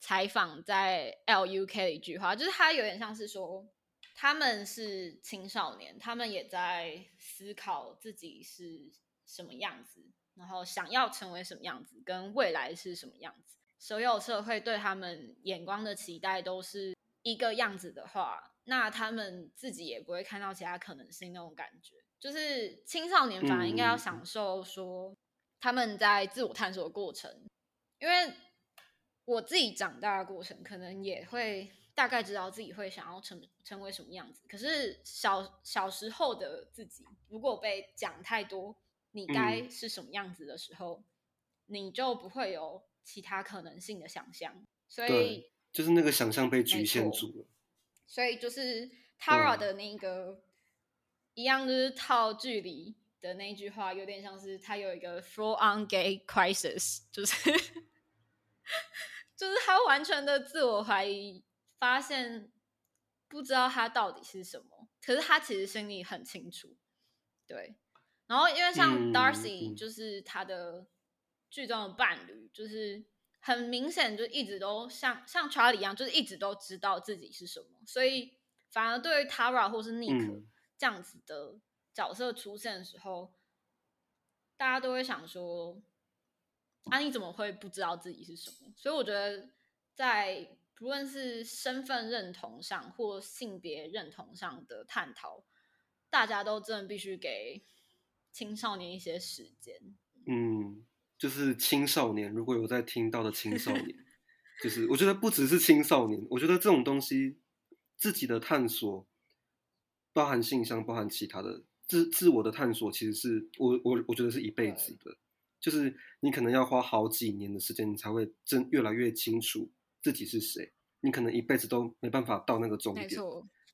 采访在 LUK 的一句话，就是他有点像是说，他们是青少年，他们也在思考自己是什么样子，然后想要成为什么样子，跟未来是什么样子。所有社会对他们眼光的期待都是一个样子的话，那他们自己也不会看到其他可能性那种感觉。就是青少年反而应该要享受说他们在自我探索的过程，因为我自己长大的过程，可能也会大概知道自己会想要成成为什么样子。可是小小时候的自己，如果被讲太多你该是什么样子的时候，你就不会有。其他可能性的想象，所以就是那个想象被局限住了。所以就是 Tara 的那个一样，就是套距离的那句话，有点像是他有一个 full on gay crisis，就是就是他完全的自我怀疑，发现不知道他到底是什么，可是他其实心里很清楚。对，然后因为像 Darcy，就是他的。剧中的伴侣就是很明显，就一直都像像查理一样，就是一直都知道自己是什么，所以反而对于 Tara 或是 Nick 这样子的角色出现的时候，大家都会想说：啊，你怎么会不知道自己是什么？所以我觉得，在不论是身份认同上或性别认同上的探讨，大家都真的必须给青少年一些时间。嗯。就是青少年，如果有在听到的青少年，就是我觉得不只是青少年，我觉得这种东西自己的探索，包含性向，包含其他的自自我的探索，其实是我我我觉得是一辈子的，就是你可能要花好几年的时间，你才会真越来越清楚自己是谁，你可能一辈子都没办法到那个终点。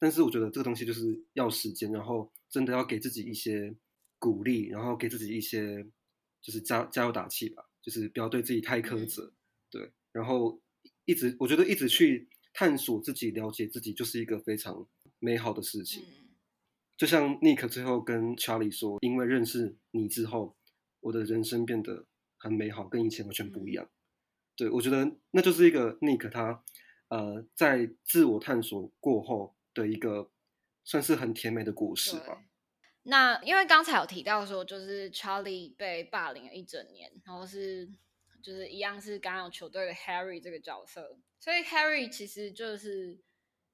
但是我觉得这个东西就是要时间，然后真的要给自己一些鼓励，然后给自己一些。就是加加油打气吧，就是不要对自己太苛责，对，然后一直我觉得一直去探索自己、了解自己，就是一个非常美好的事情。就像 Nick 最后跟 Charlie 说：“因为认识你之后，我的人生变得很美好，跟以前完全不一样。”对我觉得那就是一个 Nick 他呃在自我探索过后的一个算是很甜美的故事吧。那因为刚才有提到说，就是 Charlie 被霸凌了一整年，然后是就是一样是刚有球队的 Harry 这个角色，所以 Harry 其实就是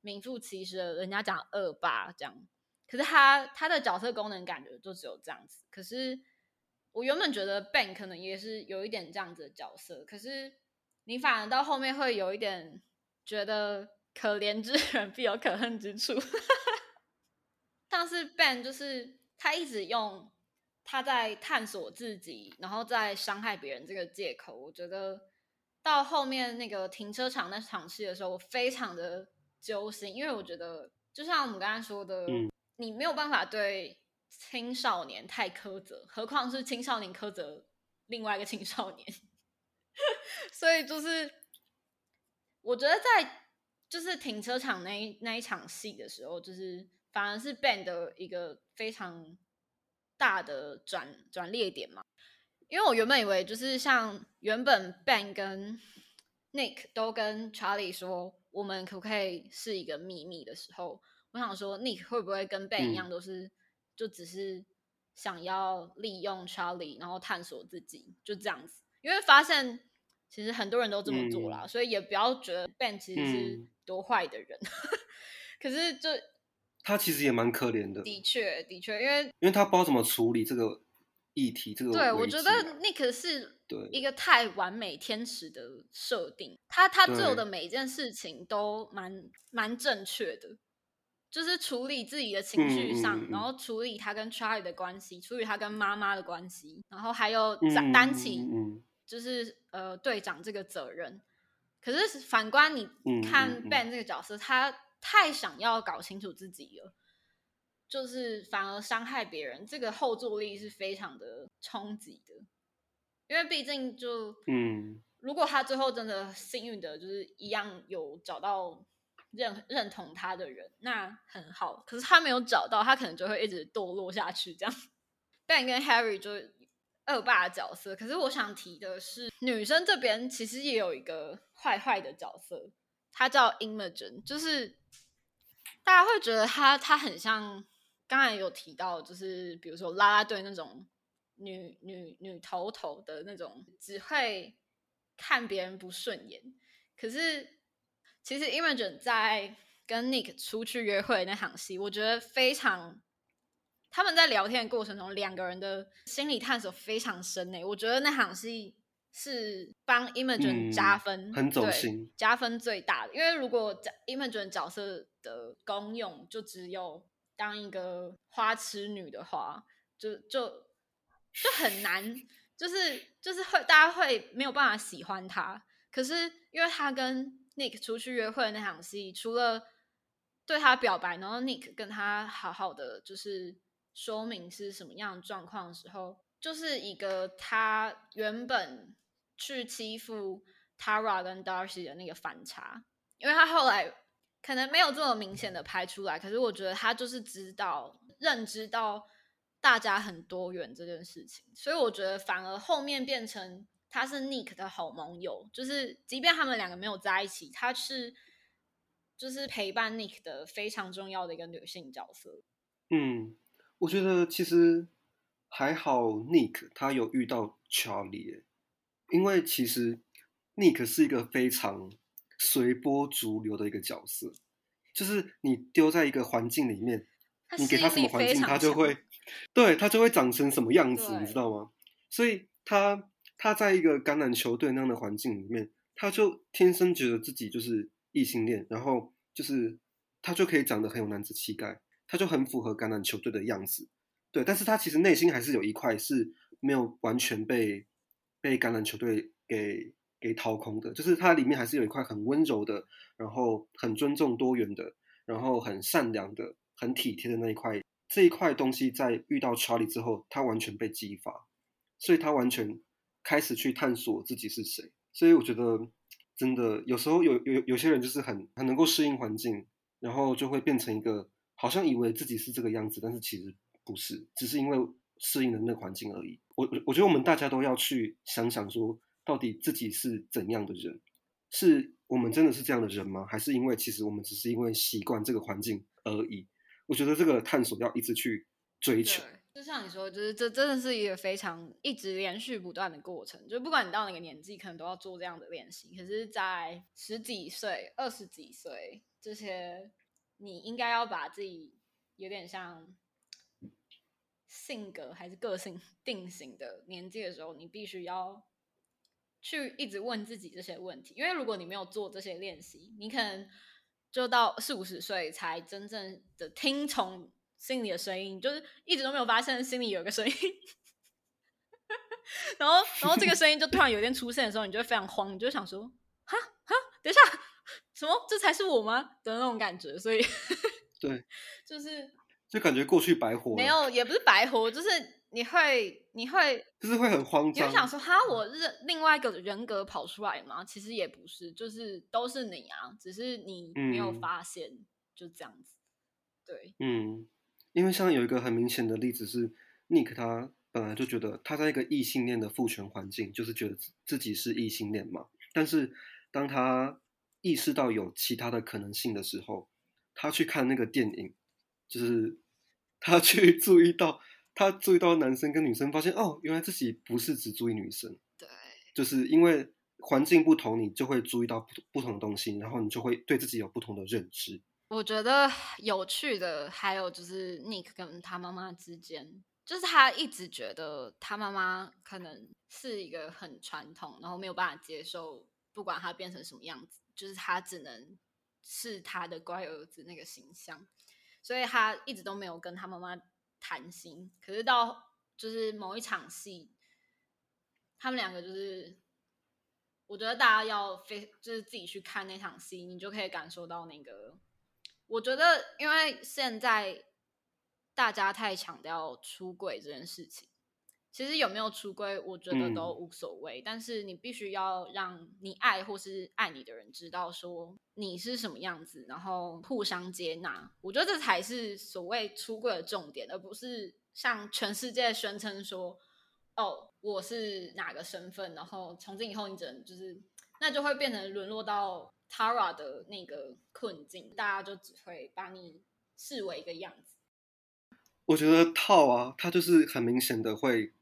名副其实的人家讲恶霸这样。可是他他的角色功能感觉就只有这样子。可是我原本觉得 Ben 可能也是有一点这样子的角色，可是你反而到后面会有一点觉得可怜之人必有可恨之处，但是 Ben 就是。他一直用他在探索自己，然后再伤害别人这个借口。我觉得到后面那个停车场那场戏的时候，我非常的揪心，因为我觉得就像我们刚才说的，你没有办法对青少年太苛责，何况是青少年苛责另外一个青少年。所以就是我觉得在就是停车场那那一场戏的时候，就是。反而是 Ben 的一个非常大的转转捩点嘛，因为我原本以为就是像原本 Ben 跟 Nick 都跟 Charlie 说我们可不可以是一个秘密的时候，我想说 Nick 会不会跟 Ben 一样，都是就只是想要利用 Charlie，然后探索自己，就这样子。因为发现其实很多人都这么做啦，所以也不要觉得 Ben 其实是多坏的人，可是就。他其实也蛮可怜的，的确，的确，因为因为他不知道怎么处理这个议题，这个对我觉得 Nick 是一个太完美天使的设定，他他做的每一件事情都蛮蛮正确的，就是处理自己的情绪上，然后处理他跟 Charlie 的关系，处理他跟妈妈的关系，然后还有担起就是呃队长这个责任。可是反观你看 Ben 这个角色，他。太想要搞清楚自己了，就是反而伤害别人，这个后坐力是非常的冲击的。因为毕竟就嗯，如果他最后真的幸运的，就是一样有找到认认同他的人，那很好。可是他没有找到，他可能就会一直堕落下去。这样，Ben 跟 Harry 就恶霸角色。可是我想提的是，女生这边其实也有一个坏坏的角色，他叫 Imogen，就是大家会觉得他他很像刚才有提到，就是比如说啦啦队那种女女女头头的那种，只会看别人不顺眼。可是其实 Imogen 在跟 Nick 出去约会那场戏，我觉得非常。他们在聊天的过程中，两个人的心理探索非常深诶。我觉得那场戏是帮 Imogen 加分，很走心，加分最大的。因为如果 Imogen 角色的功用就只有当一个花痴女的话，就就就很难，就是就是会大家会没有办法喜欢她。可是因为她跟 Nick 出去约会那场戏，除了对她表白，然后 Nick 跟她好好的就是。说明是什么样的状况的时候，就是一个他原本去欺负 Tara 跟 Darcy 的那个反差，因为他后来可能没有这么明显的拍出来，可是我觉得他就是知道认知到大家很多元这件事情，所以我觉得反而后面变成他是 Nick 的好盟友，就是即便他们两个没有在一起，他是就是陪伴 Nick 的非常重要的一个女性角色，嗯。我觉得其实还好，Nick 他有遇到 Charlie，因为其实 Nick 是一个非常随波逐流的一个角色，就是你丢在一个环境里面，你给他什么环境，他就会，对他就会长成什么样子，你知道吗？所以他他在一个橄榄球队那样的环境里面，他就天生觉得自己就是异性恋，然后就是他就可以长得很有男子气概。他就很符合橄榄球队的样子，对，但是他其实内心还是有一块是没有完全被被橄榄球队给给掏空的，就是它里面还是有一块很温柔的，然后很尊重多元的，然后很善良的，很体贴的那一块，这一块东西在遇到查理之后，他完全被激发，所以他完全开始去探索自己是谁，所以我觉得真的有时候有有有些人就是很很能够适应环境，然后就会变成一个。好像以为自己是这个样子，但是其实不是，只是因为适应的那个环境而已。我我觉得我们大家都要去想想，说到底自己是怎样的人，是我们真的是这样的人吗？还是因为其实我们只是因为习惯这个环境而已？我觉得这个探索要一直去追求。就像你说，就是这真的是一个非常一直连续不断的过程。就不管你到哪个年纪，可能都要做这样的练习。可是，在十几岁、二十几岁这些。你应该要把自己有点像性格还是个性定型的年纪的时候，你必须要去一直问自己这些问题。因为如果你没有做这些练习，你可能就到四五十岁才真正的听从心里的声音，就是一直都没有发现心里有个声音。然后，然后这个声音就突然有一天出现的时候，你就会非常慌，你就想说：哈哈，等一下。什么？这才是我吗？的那种感觉，所以对，就是就感觉过去白活，没有，也不是白活，就是你会，你会，就是会很慌张，你想说哈，我是另外一个人格跑出来吗？其实也不是，就是都是你啊，只是你没有发现，就这样子。对，嗯，因为像有一个很明显的例子是，Nick 他本来就觉得他在一个异性恋的父权环境，就是觉得自己是异性恋嘛，但是当他意识到有其他的可能性的时候，他去看那个电影，就是他去注意到，他注意到男生跟女生，发现哦，原来自己不是只注意女生，对，就是因为环境不同，你就会注意到不不同的东西，然后你就会对自己有不同的认知。我觉得有趣的还有就是 Nick 跟他妈妈之间，就是他一直觉得他妈妈可能是一个很传统，然后没有办法接受，不管他变成什么样子。就是他只能是他的乖儿子那个形象，所以他一直都没有跟他妈妈谈心。可是到就是某一场戏，他们两个就是，我觉得大家要非就是自己去看那场戏，你就可以感受到那个。我觉得，因为现在大家太强调出轨这件事情。其实有没有出轨，我觉得都无所谓。但是你必须要让你爱或是爱你的人知道，说你是什么样子，然后互相接纳。我觉得这才是所谓出轨的重点，而不是向全世界宣称说哦，我是哪个身份，然后从今以后你只能就是，那就会变成沦落到 Tara 的那个困境，大家就只会把你视为一个样子。我觉得套啊，它就是很明显的会，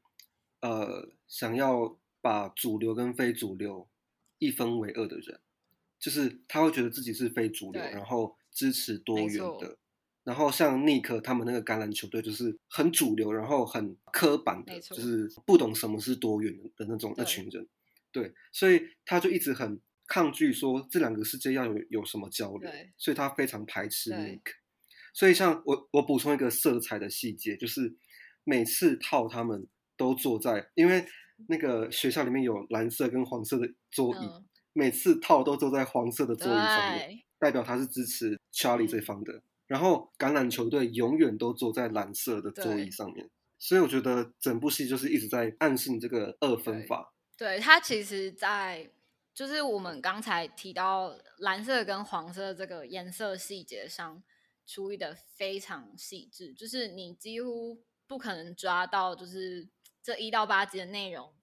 呃，想要把主流跟非主流一分为二的人，就是他会觉得自己是非主流，然后支持多元的。然后像尼克他们那个橄榄球队就是很主流，然后很刻板的，就是不懂什么是多元的那种那群人。对，所以他就一直很抗拒说这两个世界要有有什么交流，所以他非常排斥对 Nick。所以像我我补充一个色彩的细节，就是每次套他们都坐在，因为那个学校里面有蓝色跟黄色的桌椅，嗯，每次套都坐在黄色的座椅上面，代表他是支持 Charlie 嗯这方的。然后橄榄球队永远都坐在蓝色的座椅上面，所以我觉得整部戏就是一直在暗示你这个二分法。对，他其实在就是我们刚才提到蓝色跟黄色这个颜色细节上处理的非常细致，就是你几乎不可能抓到，就是这一到八集的内容，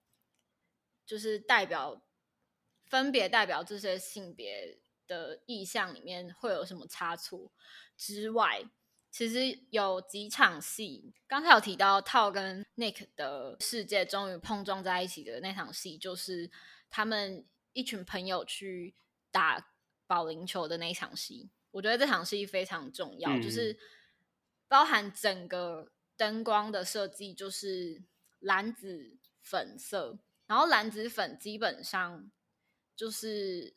就是代表分别代表这些性别的意象里面会有什么差错之外，其实有几场戏，刚才有提到套跟 Nick 的世界终于碰撞在一起的那场戏，就是他们一群朋友去打保龄球的那一场戏。我觉得这场戏非常重要，嗯就是包含整个灯光的设计，就是蓝紫粉色，然后蓝紫粉基本上就是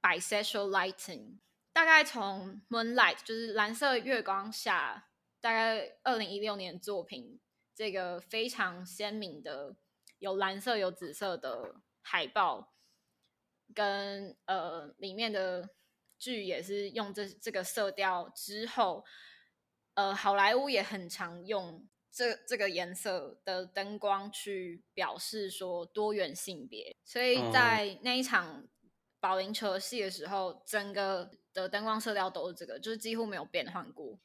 bisexual lighting，大概从 Moonlight 就是蓝色月光下，大概二零一六年作品，这个非常鲜明的有蓝色有紫色的海报，跟呃里面的剧也是用这这个色调之后，呃好莱坞也很常用这这个颜色的灯光去表示说多元性别，所以哦在那一场保龄球戏的时候，整个的灯光色调都是这个，就是几乎没有变换过。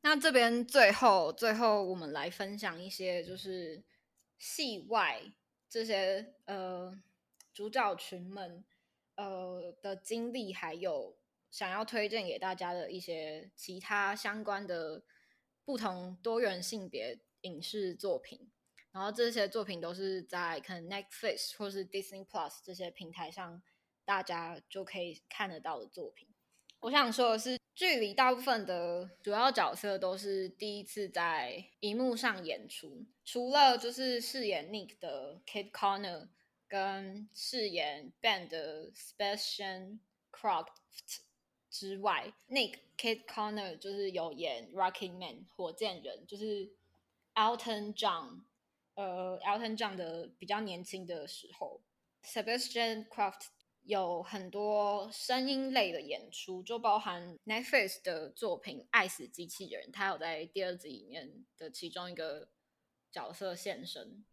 那这边最后最后我们来分享一些就是戏外这些呃主角群们呃的经历，还有想要推荐给大家的一些其他相关的不同多元性别影视作品。然后这些作品都是在可能 Netflix 或是 Disney Plus 这些平台上，大家就可以看得到的作品。我想说的是，剧里大部分的主要角色都是第一次在荧幕上演出，除了就是饰演 Nick 的 Kate Connor 跟饰演 Ben 的 Sebastian Croft 之外，Nick Kate Connor 就是有演 Rocky Man 火箭人，就是 Elton John，呃，Elton John 的比较年轻的时候，Sebastian Croft 有很多声音类的演出，就包含 Netflix 的作品《爱死机器人》，他有在第二集里面的其中一个角色现身。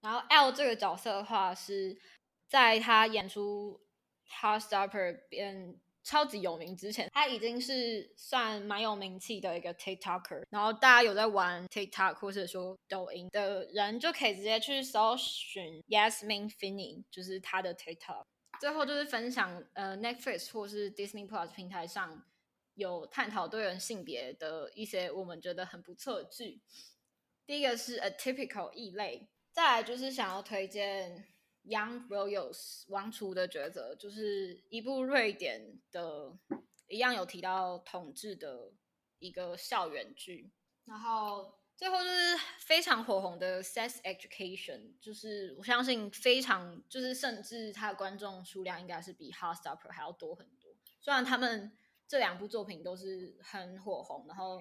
然后 L 这个角色的话，是在他演出《Heartstopper》变超级有名之前，他已经是算蛮有名气的一个 TikToker。然后大家有在玩 TikTok 或者说抖音的人，就可以直接去搜寻 Yasmin Finney，就是他的 TikTok。最后就是分享，呃，Netflix 或是 Disney Plus 平台上有探讨多元性别的一些我们觉得很不错的剧。第一个是 A Typical 异类，再来就是想要推荐 Young Royals 王储的抉择，就是一部瑞典的，一样有提到统治的一个校园剧。然后最后就是非常火红的《Sex Education》，就是我相信非常就是甚至它的观众数量应该是比《Heartstopper》还要多很多。虽然他们这两部作品都是很火红，然后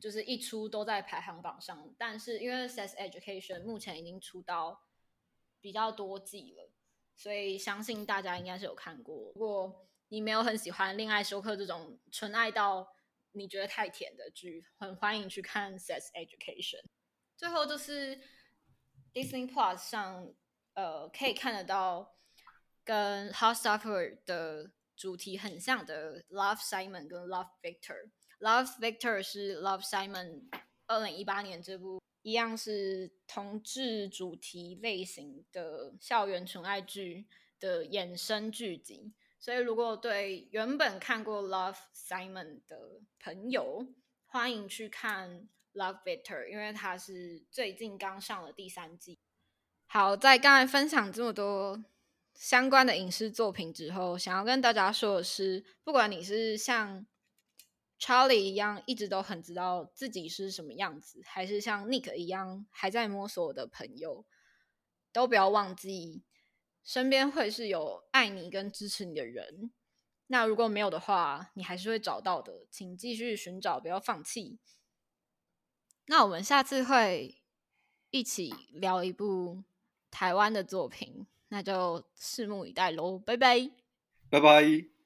就是一出都在排行榜上，但是因为《Sex Education》目前已经出到比较多季了，所以相信大家应该是有看过。如果你没有很喜欢《恋爱休克》这种纯爱到你觉得太甜的剧，很欢迎去看《Sex Education》。最后就是 Disney Plus 上，呃，可以看得到跟《hot supper》的主题很像的《Love Simon》跟《Love Victor》。《Love Victor》是《Love Simon》二零一八年这部一样是同志主题类型的校园纯爱剧的衍生剧集。所以，如果对原本看过《Love Simon》的朋友，欢迎去看《Love Bitter》，因为它是最近刚上了第三季。好，在刚才分享这么多相关的影视作品之后，想要跟大家说的是，不管你是像 Charlie 一样一直都很知道自己是什么样子，还是像 Nick 一样还在摸索的朋友，都不要忘记。身边会是有爱你跟支持你的人，那如果没有的话，你还是会找到的，请继续寻找，不要放弃。那我们下次会一起聊一部台湾的作品，那就拭目以待喽，拜拜，拜拜。